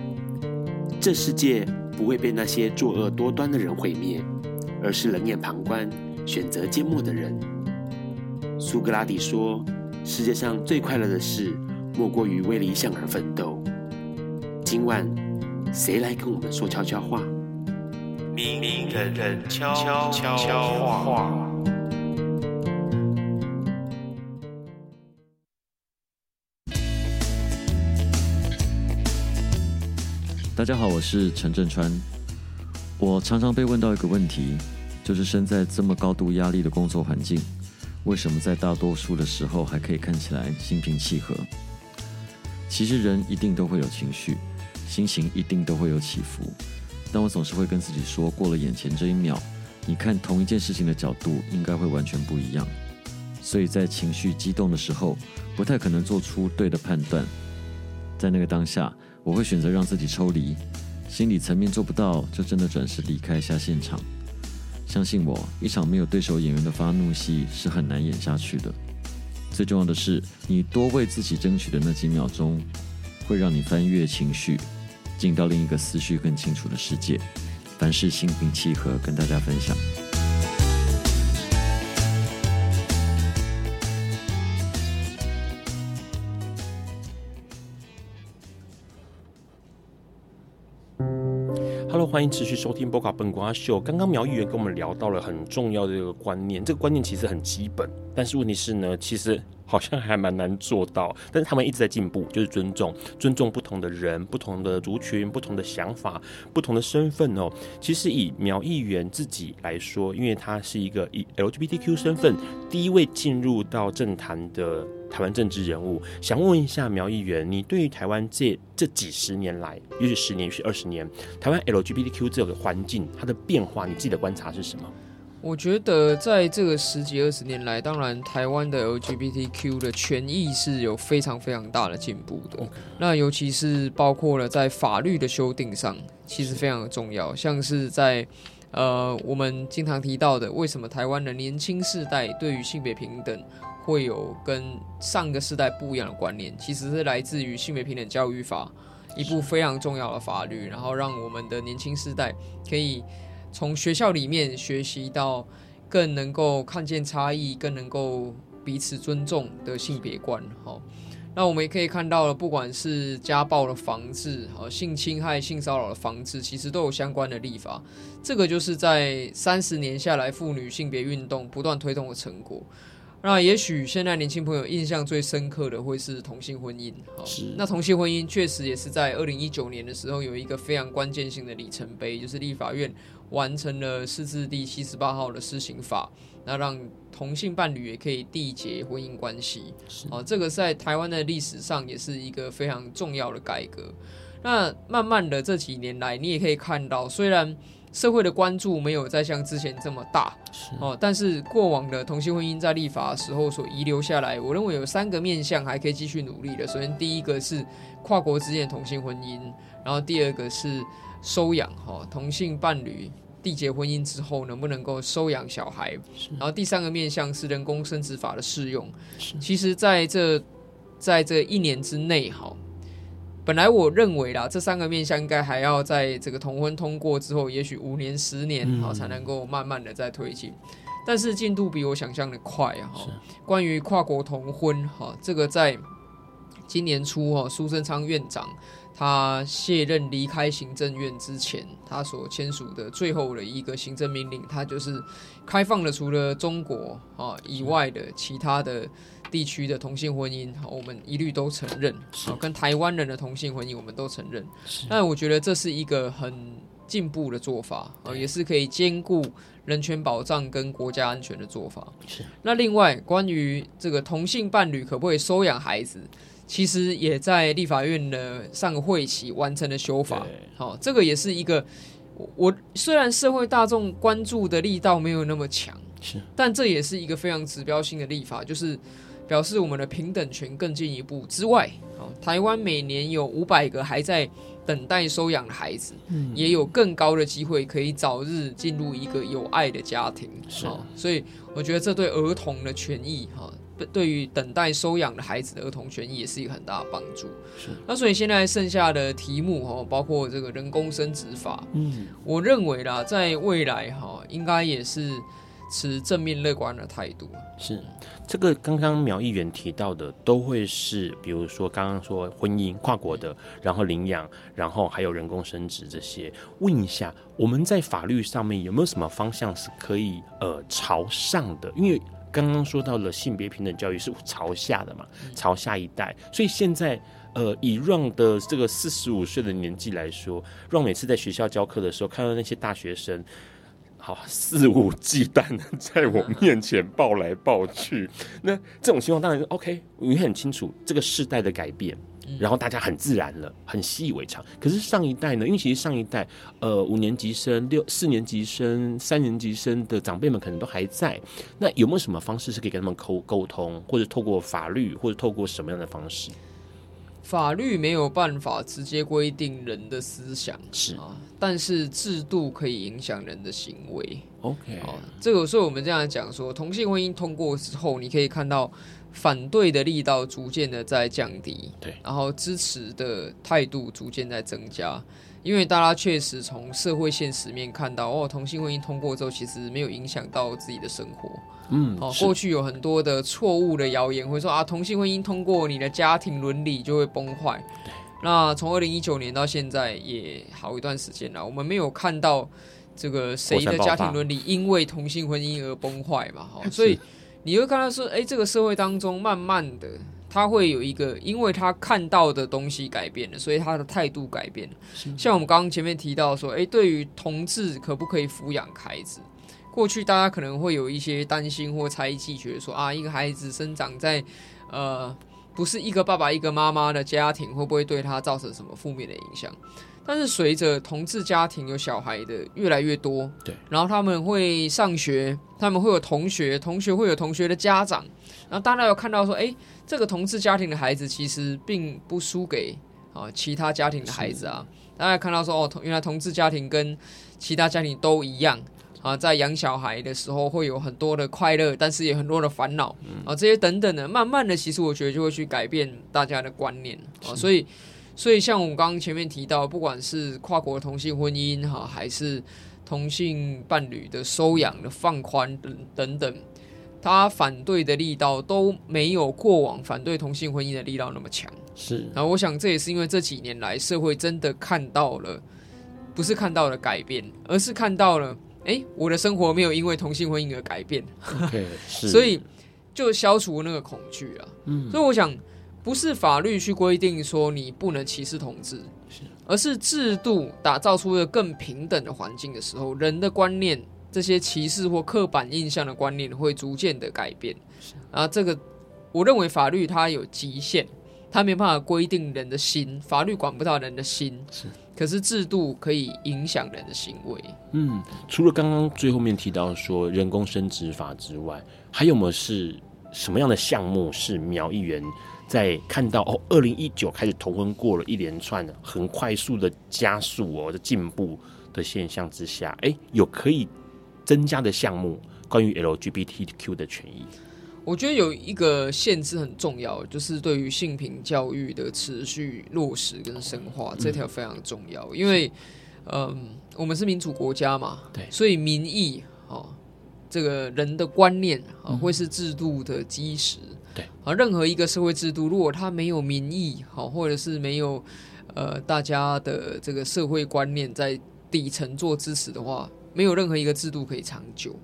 Speaker 2: 这世界不会被那些作恶多端的人毁灭，而是冷眼旁观、选择缄默的人。”苏格拉底说：“世界上最快乐的事。”莫过于为理想而奋斗。今晚，谁来跟我们说悄悄话？明人人悄悄话。
Speaker 4: 大家好，我是陈振川。我常常被问到一个问题，就是身在这么高度压力的工作环境，为什么在大多数的时候还可以看起来心平气和？其实人一定都会有情绪，心情一定都会有起伏，但我总是会跟自己说，过了眼前这一秒，你看同一件事情的角度应该会完全不一样。所以在情绪激动的时候，不太可能做出对的判断。在那个当下，我会选择让自己抽离，心理层面做不到，就真的转身离开一下现场。相信我，一场没有对手演员的发怒戏是很难演下去的。最重要的是，你多为自己争取的那几秒钟，会让你翻越情绪，进到另一个思绪更清楚的世界。凡事心平气和，跟大家分享。
Speaker 1: 欢迎持续收听《波卡本瓜秀》。刚刚苗议员跟我们聊到了很重要的一个观念，这个观念其实很基本，但是问题是呢，其实。好像还蛮难做到，但是他们一直在进步，就是尊重，尊重不同的人、不同的族群、不同的想法、不同的身份哦。其实以苗议员自己来说，因为他是一个以 LGBTQ 身份第一位进入到政坛的台湾政治人物，想问一下苗议员，你对于台湾这这几十年来，也许十年，也许二十年，台湾 LGBTQ 这个环境它的变化，你自己的观察是什么？
Speaker 3: 我觉得在这个十几二十年来，当然台湾的 LGBTQ 的权益是有非常非常大的进步的。那尤其是包括了在法律的修订上，其实非常的重要。像是在呃我们经常提到的，为什么台湾的年轻世代对于性别平等会有跟上个世代不一样的观念，其实是来自于性别平等教育法一部非常重要的法律，然后让我们的年轻世代可以。从学校里面学习到更能够看见差异，更能够彼此尊重的性别观。好，那我们也可以看到了，不管是家暴的防治，好，性侵害、性骚扰的防治，其实都有相关的立法。这个就是在三十年下来，妇女性别运动不断推动的成果。那也许现在年轻朋友印象最深刻的会是同性婚姻。好，那同性婚姻确实也是在二零一九年的时候有一个非常关键性的里程碑，就是立法院。完成了释字第七十八号的施行法，那让同性伴侣也可以缔结婚姻关系。啊，这个在台湾的历史上也是一个非常重要的改革。那慢慢的这几年来，你也可以看到，虽然社会的关注没有再像之前这么大哦，但是过往的同性婚姻在立法的时候所遗留下来，我认为有三个面向还可以继续努力的。首先，第一个是跨国之间的同性婚姻，然后第二个是收养哈同性伴侣缔结婚姻之后能不能够收养小孩，然后第三个面向是人工生殖法的适用。其实在这在这一年之内哈。本来我认为啦，这三个面向应该还要在这个同婚通过之后，也许五年、十年好才能够慢慢的再推进。但是进度比我想象的快啊！哈，关于跨国同婚哈，这个在今年初哈，苏贞昌院长他卸任离开行政院之前，他所签署的最后的一个行政命令，他就是开放了除了中国啊以外的其他的。地区的同性婚姻，我们一律都承认。好跟台湾人的同性婚姻，我们都承认。但我觉得这是一个很进步的做法，也是可以兼顾人权保障跟国家安全的做法。那另外，关于这个同性伴侣可不可以收养孩子，其实也在立法院的上个会期完成了修法。好，这个也是一个我虽然社会大众关注的力道没有那么强，是但这也是一个非常指标性的立法，就是。表示我们的平等权更进一步之外，台湾每年有五百个还在等待收养的孩子，也有更高的机会可以早日进入一个有爱的家庭。是，所以我觉得这对儿童的权益，哈，对于等待收养的孩子的儿童权益也是一个很大的帮助。是，那所以现在剩下的题目，哈，包括这个人工生殖法，嗯，我认为啦，在未来，哈，应该也是。持正面乐观的态度
Speaker 1: 是这个。刚刚苗议员提到的，都会是比如说刚刚说婚姻跨国的，然后领养，然后还有人工生殖这些。问一下，我们在法律上面有没有什么方向是可以呃朝上的？因为刚刚说到了性别平等教育是朝下的嘛，朝下一代。所以现在呃以 Ron 的这个四十五岁的年纪来说，Ron 每次在学校教课的时候，看到那些大学生。好肆无忌惮的 在我面前抱来抱去，那这种情况当然是 OK，你很清楚这个世代的改变，然后大家很自然了，很习以为常。可是上一代呢？因为其实上一代，呃，五年级生、六四年级生、三年级生的长辈们可能都还在。那有没有什么方式是可以跟他们沟沟通，或者透过法律，或者透过什么样的方式？
Speaker 3: 法律没有办法直接规定人的思想，是啊，但是制度可以影响人的行为。OK，啊，这个所以我们这样讲说，同性婚姻通过之后，你可以看到反对的力道逐渐的在降低，对，然后支持的态度逐渐在增加。因为大家确实从社会现实面看到，哦，同性婚姻通过之后，其实没有影响到自己的生活。嗯，哦，过去有很多的错误的谣言，会说啊，同性婚姻通过，你的家庭伦理就会崩坏。对。那从二零一九年到现在也好一段时间了，我们没有看到这个谁的家庭伦理因为同性婚姻而崩坏嘛？哈，所以你会看到说，哎，这个社会当中慢慢的。他会有一个，因为他看到的东西改变了，所以他的态度改变了。像我们刚刚前面提到说，诶，对于同志可不可以抚养孩子，过去大家可能会有一些担心或猜忌，觉得说啊，一个孩子生长在呃不是一个爸爸一个妈妈的家庭，会不会对他造成什么负面的影响？但是随着同志家庭有小孩的越来越多，对，然后他们会上学，他们会有同学，同学会有同学的家长，然后大家有看到说，诶。这个同志家庭的孩子其实并不输给啊其他家庭的孩子啊。大家看到说哦，原来同志家庭跟其他家庭都一样啊，在养小孩的时候会有很多的快乐，但是也很多的烦恼啊，这些等等的，慢慢的，其实我觉得就会去改变大家的观念啊。所以，所以像我们刚刚前面提到，不管是跨国同性婚姻哈，还是同性伴侣的收养的放宽等等等。他反对的力道都没有过往反对同性婚姻的力道那么强，是。然后我想这也是因为这几年来社会真的看到了，不是看到了改变，而是看到了，哎，我的生活没有因为同性婚姻而改变。所以就消除那个恐惧了。嗯。所以我想，不是法律去规定说你不能歧视同志，是，而是制度打造出了更平等的环境的时候，人的观念。这些歧视或刻板印象的观念会逐渐的改变，啊，这个我认为法律它有极限，它没办法规定人的心，法律管不到人的心，是，可是制度可以影响人的行为。
Speaker 1: 嗯，除了刚刚最后面提到说人工生殖法之外，还有没有是什么样的项目是苗议员在看到哦，二零一九开始同婚过了一连串很快速的加速哦的进步的现象之下，哎，有可以增加的项目关于 LGBTQ 的权益？
Speaker 3: 我觉得有一个限制很重要，就是对于性平教育的持续落实跟深化，这条非常重要。因为，嗯，我们是民主国家嘛，
Speaker 1: 对，
Speaker 3: 所以民意哦，这个人的观念啊，会是制度的基石。
Speaker 1: 对，
Speaker 3: 啊，任何一个社会制度，如果它没有民意，好，或者是没有呃大家的这个社会观念在底层做支持的话，没有任何一个制度可以长久。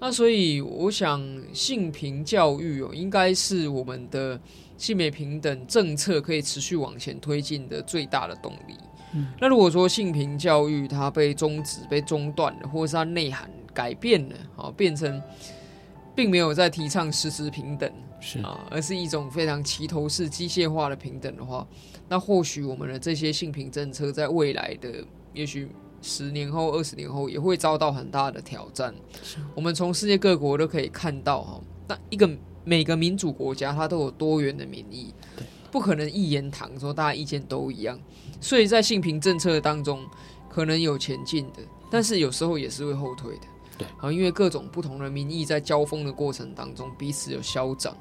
Speaker 3: 那所以，我想性平教育哦，应该是我们的性别平等政策可以持续往前推进的最大的动力。嗯，那如果说性平教育它被终止、被中断了，或者是它内涵改变了，啊，变成并没有在提倡实质平等，是啊，而是一种非常齐头式、机械化的平等的话，那或许我们的这些性平政策在未来的，也许。十年后、二十年后也会遭到很大的挑战。我们从世界各国都可以看到，哈，那一个每个民主国家它都有多元的民意，不可能一言堂说大家意见都一样。所以在性平政策当中，可能有前进的，但是有时候也是会后退的。对，啊，因为各种不同的民意在交锋的过程当中，彼此有消长。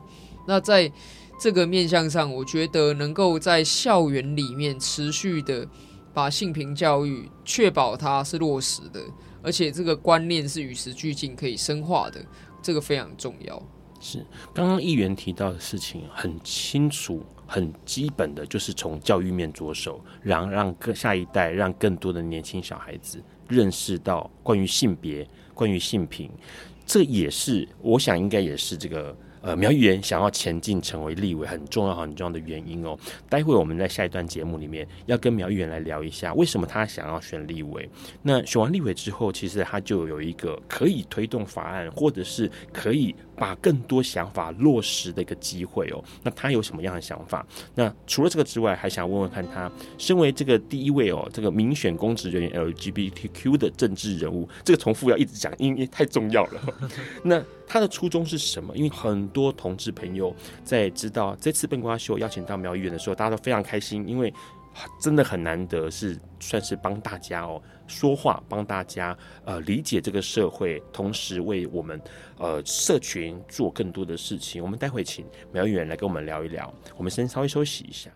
Speaker 3: 那在这个面向上，我觉得能够在校园里面持续的。把性平教育确保它是落实的，而且这个观念是与时俱进、可以深化的，这个非常重要。
Speaker 1: 是刚刚议员提到的事情很清楚、很基本的，就是从教育面着手，然后让更下一代、让更多的年轻小孩子认识到关于性别、关于性平，这也是我想应该也是这个。呃，苗议员想要前进成为立委，很重要很重要的原因哦。待会我们在下一段节目里面要跟苗议员来聊一下，为什么他想要选立委。那选完立委之后，其实他就有一个可以推动法案，或者是可以。把更多想法落实的一个机会哦，那他有什么样的想法？那除了这个之外，还想问问看他，身为这个第一位哦，这个民选公职人员 LGBTQ 的政治人物，这个重复要一直讲，因为太重要了。那他的初衷是什么？因为很多同志朋友在知道这次笨瓜秀邀请到苗议员的时候，大家都非常开心，因为。真的很难得，是算是帮大家哦说话，帮大家呃理解这个社会，同时为我们呃社群做更多的事情。我们待会请苗议员来跟我们聊一聊。我们先稍微休息一下。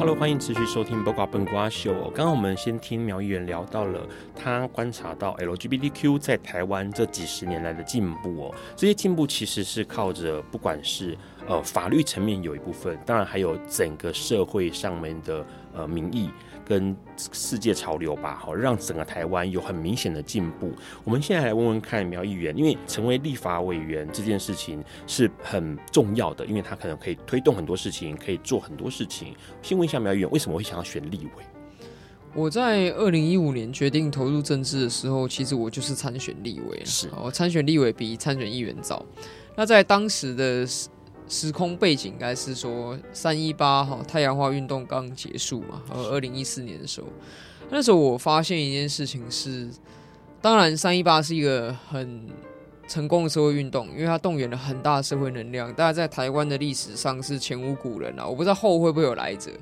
Speaker 1: Hello，欢迎持续收听《八卦笨瓜秀》。刚刚我们先听苗议员聊到了他观察到 LGBTQ 在台湾这几十年来的进步哦，这些进步其实是靠着不管是呃法律层面有一部分，当然还有整个社会上面的呃民意。跟世界潮流吧，好，让整个台湾有很明显的进步。我们现在来问问看苗议员，因为成为立法委员这件事情是很重要的，因为他可能可以推动很多事情，可以做很多事情。先问一下苗议员，为什么会想要选立委？
Speaker 3: 我在二零一五年决定投入政治的时候，其实我就是参选立委，
Speaker 1: 是
Speaker 3: 我参选立委比参选议员早。那在当时的。时空背景应该是说三一八哈太阳花运动刚结束嘛，呃，二零一四年的时候，那时候我发现一件事情是，当然三一八是一个很成功的社会运动，因为它动员了很大的社会能量，大概在台湾的历史上是前无古人啊，我不知道后会不会有来者，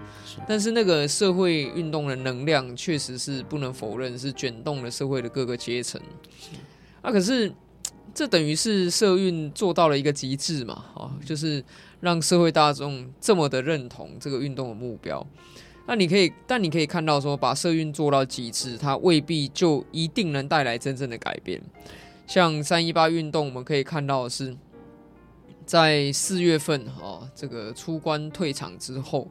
Speaker 3: 但是那个社会运动的能量确实是不能否认，是卷动了社会的各个阶层，啊，可是。这等于是社运做到了一个极致嘛，啊，就是让社会大众这么的认同这个运动的目标。那你可以，但你可以看到说，把社运做到极致，它未必就一定能带来真正的改变。像三一八运动，我们可以看到是，在四月份啊，这个出关退场之后，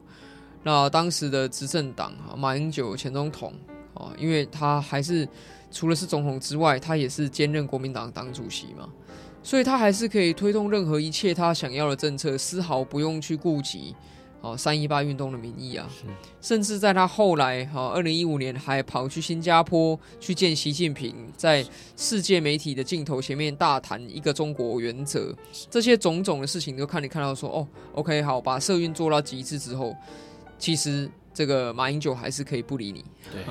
Speaker 3: 那当时的执政党啊，马英九前总统啊，因为他还是。除了是总统之外，他也是兼任国民党党主席嘛，所以他还是可以推动任何一切他想要的政策，丝毫不用去顾及。哦，三一八运动的民意啊，甚至在他后来，哈，二零一五年还跑去新加坡去见习近平，在世界媒体的镜头前面大谈一个中国原则，这些种种的事情都看你看到说，哦，OK，好，把社运做到极致之后，其实这个马英九还是可以不理你，对。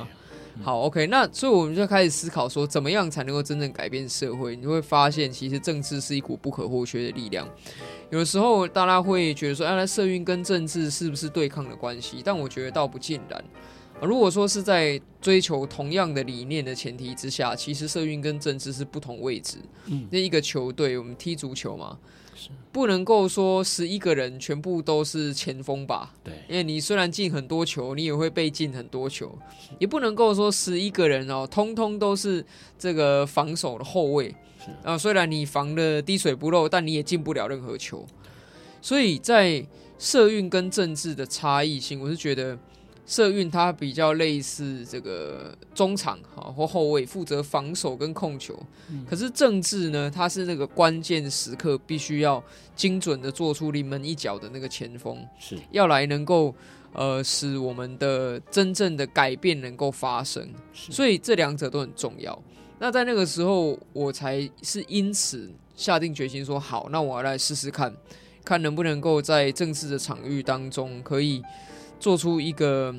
Speaker 3: 好，OK，那所以我们就开始思考说，怎么样才能够真正改变社会？你会发现，其实政治是一股不可或缺的力量。有时候大家会觉得说，哎，社运跟政治是不是对抗的关系？但我觉得倒不尽然。如果说是在追求同样的理念的前提之下，其实社运跟政治是不同位置。嗯，那一个球队，我们踢足球嘛。不能够说十一个人全部都是前锋吧？对，因为你虽然进很多球，你也会被进很多球。也不能够说十一个人哦，通通都是这个防守的后卫。啊，虽然你防的滴水不漏，但你也进不了任何球。所以在社运跟政治的差异性，我是觉得。社运它比较类似这个中场哈或后卫，负责防守跟控球。可是政治呢，它是那个关键时刻必须要精准的做出临门一脚的那个前锋，是要来能够呃使我们的真正的改变能够发生。所以这两者都很重要。那在那个时候，我才是因此下定决心说好，那我要来试试看，看能不能够在政治的场域当中可以。做出一个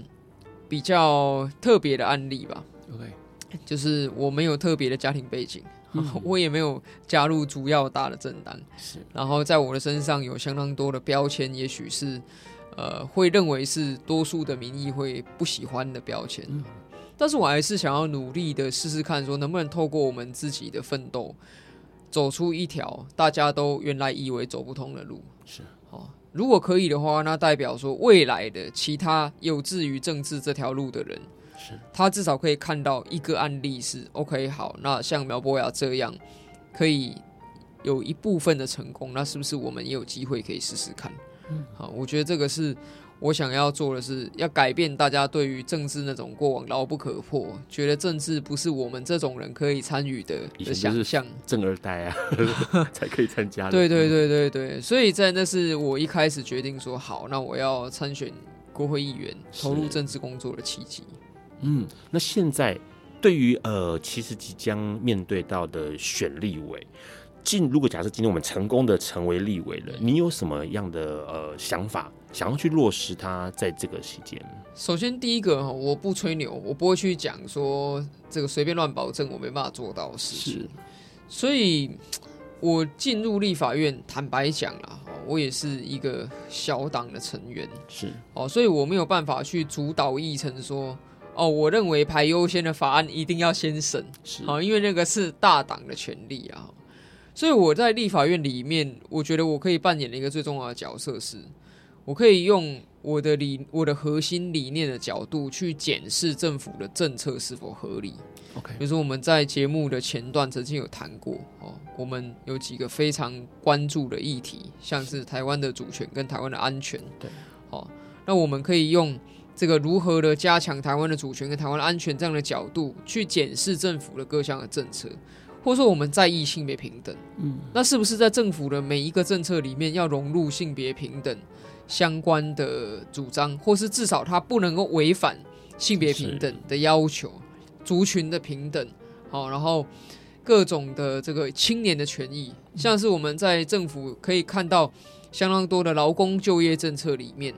Speaker 3: 比较特别的案例吧。OK，就是我没有特别的家庭背景，嗯、我也没有加入主要大的政党，是。然后在我的身上有相当多的标签，也许是呃会认为是多数的民意会不喜欢的标签。嗯、但是我还是想要努力的试试看，说能不能透过我们自己的奋斗，走出一条大家都原来以为走不通的路。是。如果可以的话，那代表说未来的其他有志于政治这条路的人，是他至少可以看到一个案例是 OK 好，那像苗博雅这样可以有一部分的成功，那是不是我们也有机会可以试试看？嗯，好，我觉得这个是。我想要做的是，要改变大家对于政治那种过往牢不可破，觉得政治不是我们这种人可以参与的的想象。
Speaker 1: 正二代啊，才可以参加的。
Speaker 3: 对对对对对，所以在那是我一开始决定说好，那我要参选国会议员，投入政治工作的契机。
Speaker 1: 嗯，那现在对于呃，其实即将面对到的选立委。进，如果假设今天我们成功的成为立委了，你有什么样的呃想法，想要去落实它在这个期间？
Speaker 3: 首先，第一个哈我不吹牛，我不会去讲说这个随便乱保证我没办法做到的事情。是，所以我进入立法院，坦白讲啦，我也是一个小党的成员，是哦，所以我没有办法去主导议程说哦，我认为排优先的法案一定要先审，是啊，因为那个是大党的权利啊。所以我在立法院里面，我觉得我可以扮演的一个最重要的角色是，我可以用我的理、我的核心理念的角度去检视政府的政策是否合理。OK，比如说我们在节目的前段曾经有谈过哦，我们有几个非常关注的议题，像是台湾的主权跟台湾的安全。对，好，那我们可以用这个如何的加强台湾的主权跟台湾的安全这样的角度去检视政府的各项的政策。或者说我们在意性别平等，嗯，那是不是在政府的每一个政策里面要融入性别平等相关的主张，或是至少它不能够违反性别平等的要求，族群的平等，好，然后各种的这个青年的权益，像是我们在政府可以看到相当多的劳工就业政策里面，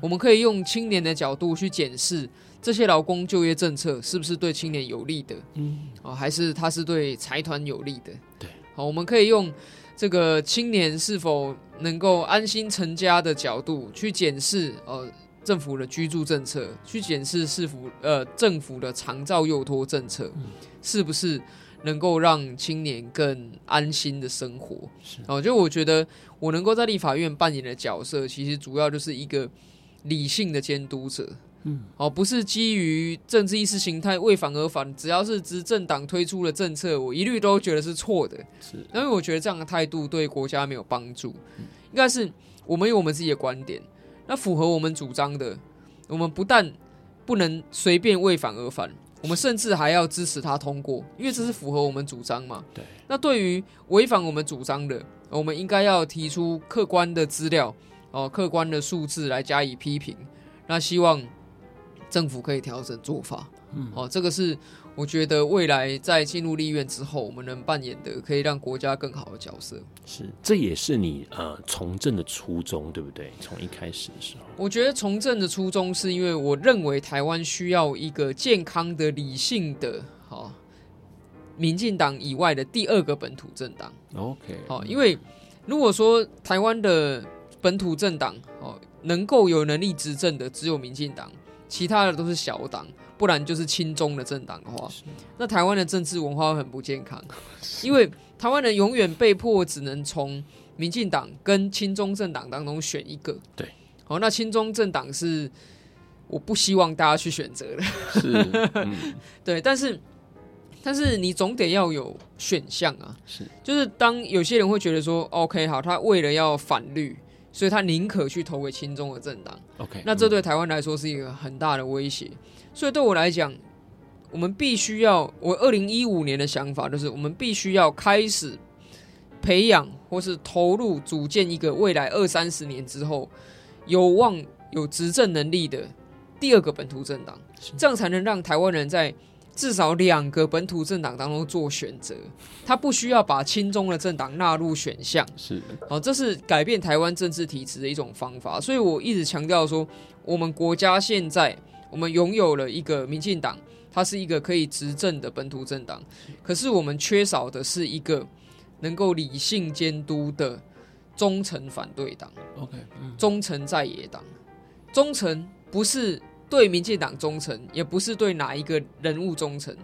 Speaker 3: 我们可以用青年的角度去检视。这些劳工就业政策是不是对青年有利的？嗯，哦，还是它是对财团有利的？对，好，我们可以用这个青年是否能够安心成家的角度去检视，呃，政府的居住政策，去检视是否呃政府的长照幼托政策，是不是能够让青年更安心的生活？哦，就我觉得我能够在立法院扮演的角色，其实主要就是一个理性的监督者。嗯，哦，不是基于政治意识形态为反而反，只要是执政党推出的政策，我一律都觉得是错的。是，因为我觉得这样的态度对国家没有帮助。嗯，应该是我们有我们自己的观点，那符合我们主张的，我们不但不能随便为反而反，我们甚至还要支持他通过，因为这是符合我们主张嘛。
Speaker 1: 对。
Speaker 3: 那对于违反我们主张的，我们应该要提出客观的资料哦，客观的数字来加以批评。那希望政府可以调整做法。嗯。哦，这个是。我觉得未来在进入立院之后，我们能扮演的可以让国家更好的角色。
Speaker 1: 是，这也是你呃从政的初衷，对不对？从一开始的时候，
Speaker 3: 我觉得从政的初衷是因为我认为台湾需要一个健康的、理性的，好，民进党以外的第二个本土政党。
Speaker 1: OK，
Speaker 3: 好，因为如果说台湾的本土政党哦能够有能力执政的只有民进党，其他的都是小党。不然就是亲中的政党的话，那台湾的政治文化会很不健康，因为台湾人永远被迫只能从民进党跟亲中政党当中选一个。
Speaker 1: 对，
Speaker 3: 好，那亲中政党是我不希望大家去选择的。
Speaker 1: 是，嗯、
Speaker 3: 对，但是但是你总得要有选项啊。
Speaker 1: 是，
Speaker 3: 就是当有些人会觉得说，OK，好，他为了要反绿，所以他宁可去投给亲中的政党。
Speaker 1: OK，
Speaker 3: 那这对台湾来说是一个很大的威胁。所以对我来讲，我们必须要，我二零一五年的想法就是，我们必须要开始培养或是投入组建一个未来二三十年之后有望有执政能力的第二个本土政党，这样才能让台湾人在至少两个本土政党当中做选择。他不需要把亲中的政党纳入选项，
Speaker 1: 是
Speaker 3: 好，这是改变台湾政治体制的一种方法。所以我一直强调说，我们国家现在。我们拥有了一个民进党，它是一个可以执政的本土政党，可是我们缺少的是一个能够理性监督的忠诚反对党。
Speaker 1: OK，
Speaker 3: 忠诚在野党，忠诚不是对民进党忠诚，也不是对哪一个人物忠诚，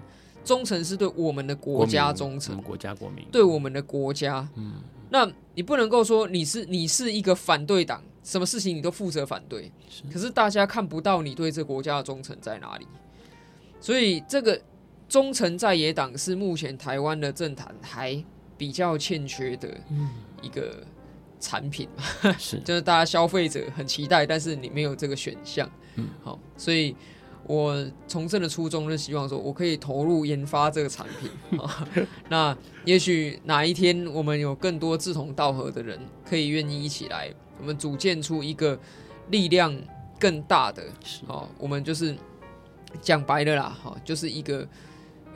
Speaker 3: 忠诚是对我们的国家忠诚，
Speaker 1: 国家国民，
Speaker 3: 对我们的国家。嗯，那你不能够说你是你是一个反对党。什么事情你都负责反对，可是大家看不到你对这国家的忠诚在哪里，所以这个忠诚在野党是目前台湾的政坛还比较欠缺的一个产品，
Speaker 1: 是。
Speaker 3: 就是大家消费者很期待，但是你没有这个选项，嗯，好，所以我从政的初衷是希望说我可以投入研发这个产品，那也许哪一天我们有更多志同道合的人可以愿意一起来。我们组建出一个力量更大的，好，我们就是讲白了啦，哈，就是一个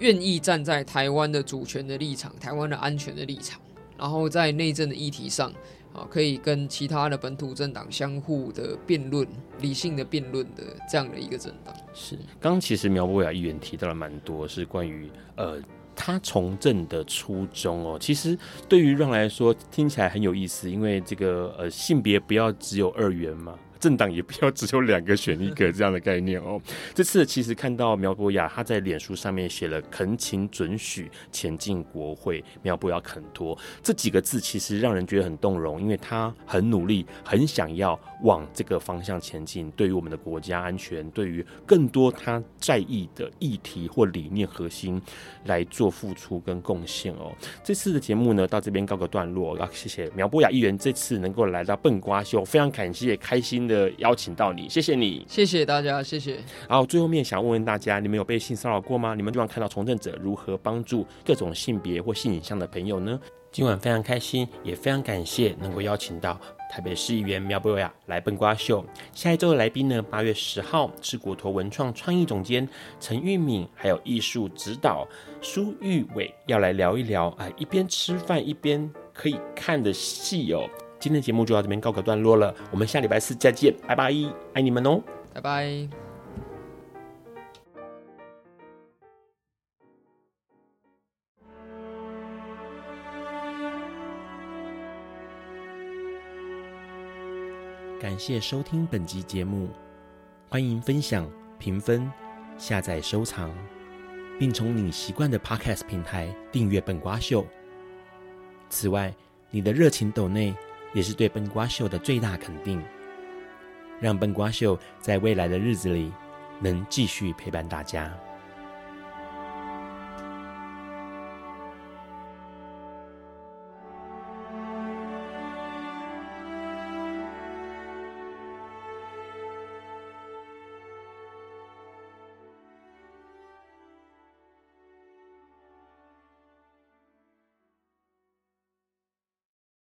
Speaker 3: 愿意站在台湾的主权的立场、台湾的安全的立场，然后在内政的议题上，啊，可以跟其他的本土政党相互的辩论、理性的辩论的这样的一个政党。
Speaker 1: 是，刚刚其实苗博雅议员提到了蛮多，是关于呃。他从政的初衷哦，其实对于让来说听起来很有意思，因为这个呃性别不要只有二元嘛。政党也不要只有两个选一个这样的概念哦。这次其实看到苗博雅他在脸书上面写了“恳请准许前进国会”，苗博雅肯托这几个字，其实让人觉得很动容，因为他很努力，很想要往这个方向前进。对于我们的国家安全，对于更多他在意的议题或理念核心来做付出跟贡献哦。这次的节目呢，到这边告个段落，要谢谢苗博雅议员这次能够来到笨瓜秀，非常感谢，开心的邀请到你，谢谢你，
Speaker 3: 谢谢大家，谢谢。
Speaker 1: 然后最后面想问问大家，你们有被性骚扰过吗？你们希望看到从政者如何帮助各种性别或性倾向的朋友呢？今晚非常开心，也非常感谢能够邀请到台北市议员苗博雅来笨瓜秀。下一周的来宾呢，八月十号是果陀文创创意总监陈玉敏，还有艺术指导苏玉伟要来聊一聊啊，一边吃饭一边可以看的戏哦。今天的节目就到这边告个段落了，我们下礼拜四再见，拜拜，爱你们哦，
Speaker 3: 拜拜。
Speaker 1: 感谢收听本集节目，欢迎分享、评分、下载、收藏，并从你习惯的 Podcast 平台订阅本瓜秀。此外，你的热情抖内。也是对笨瓜秀的最大肯定，让笨瓜秀在未来的日子里能继续陪伴大家。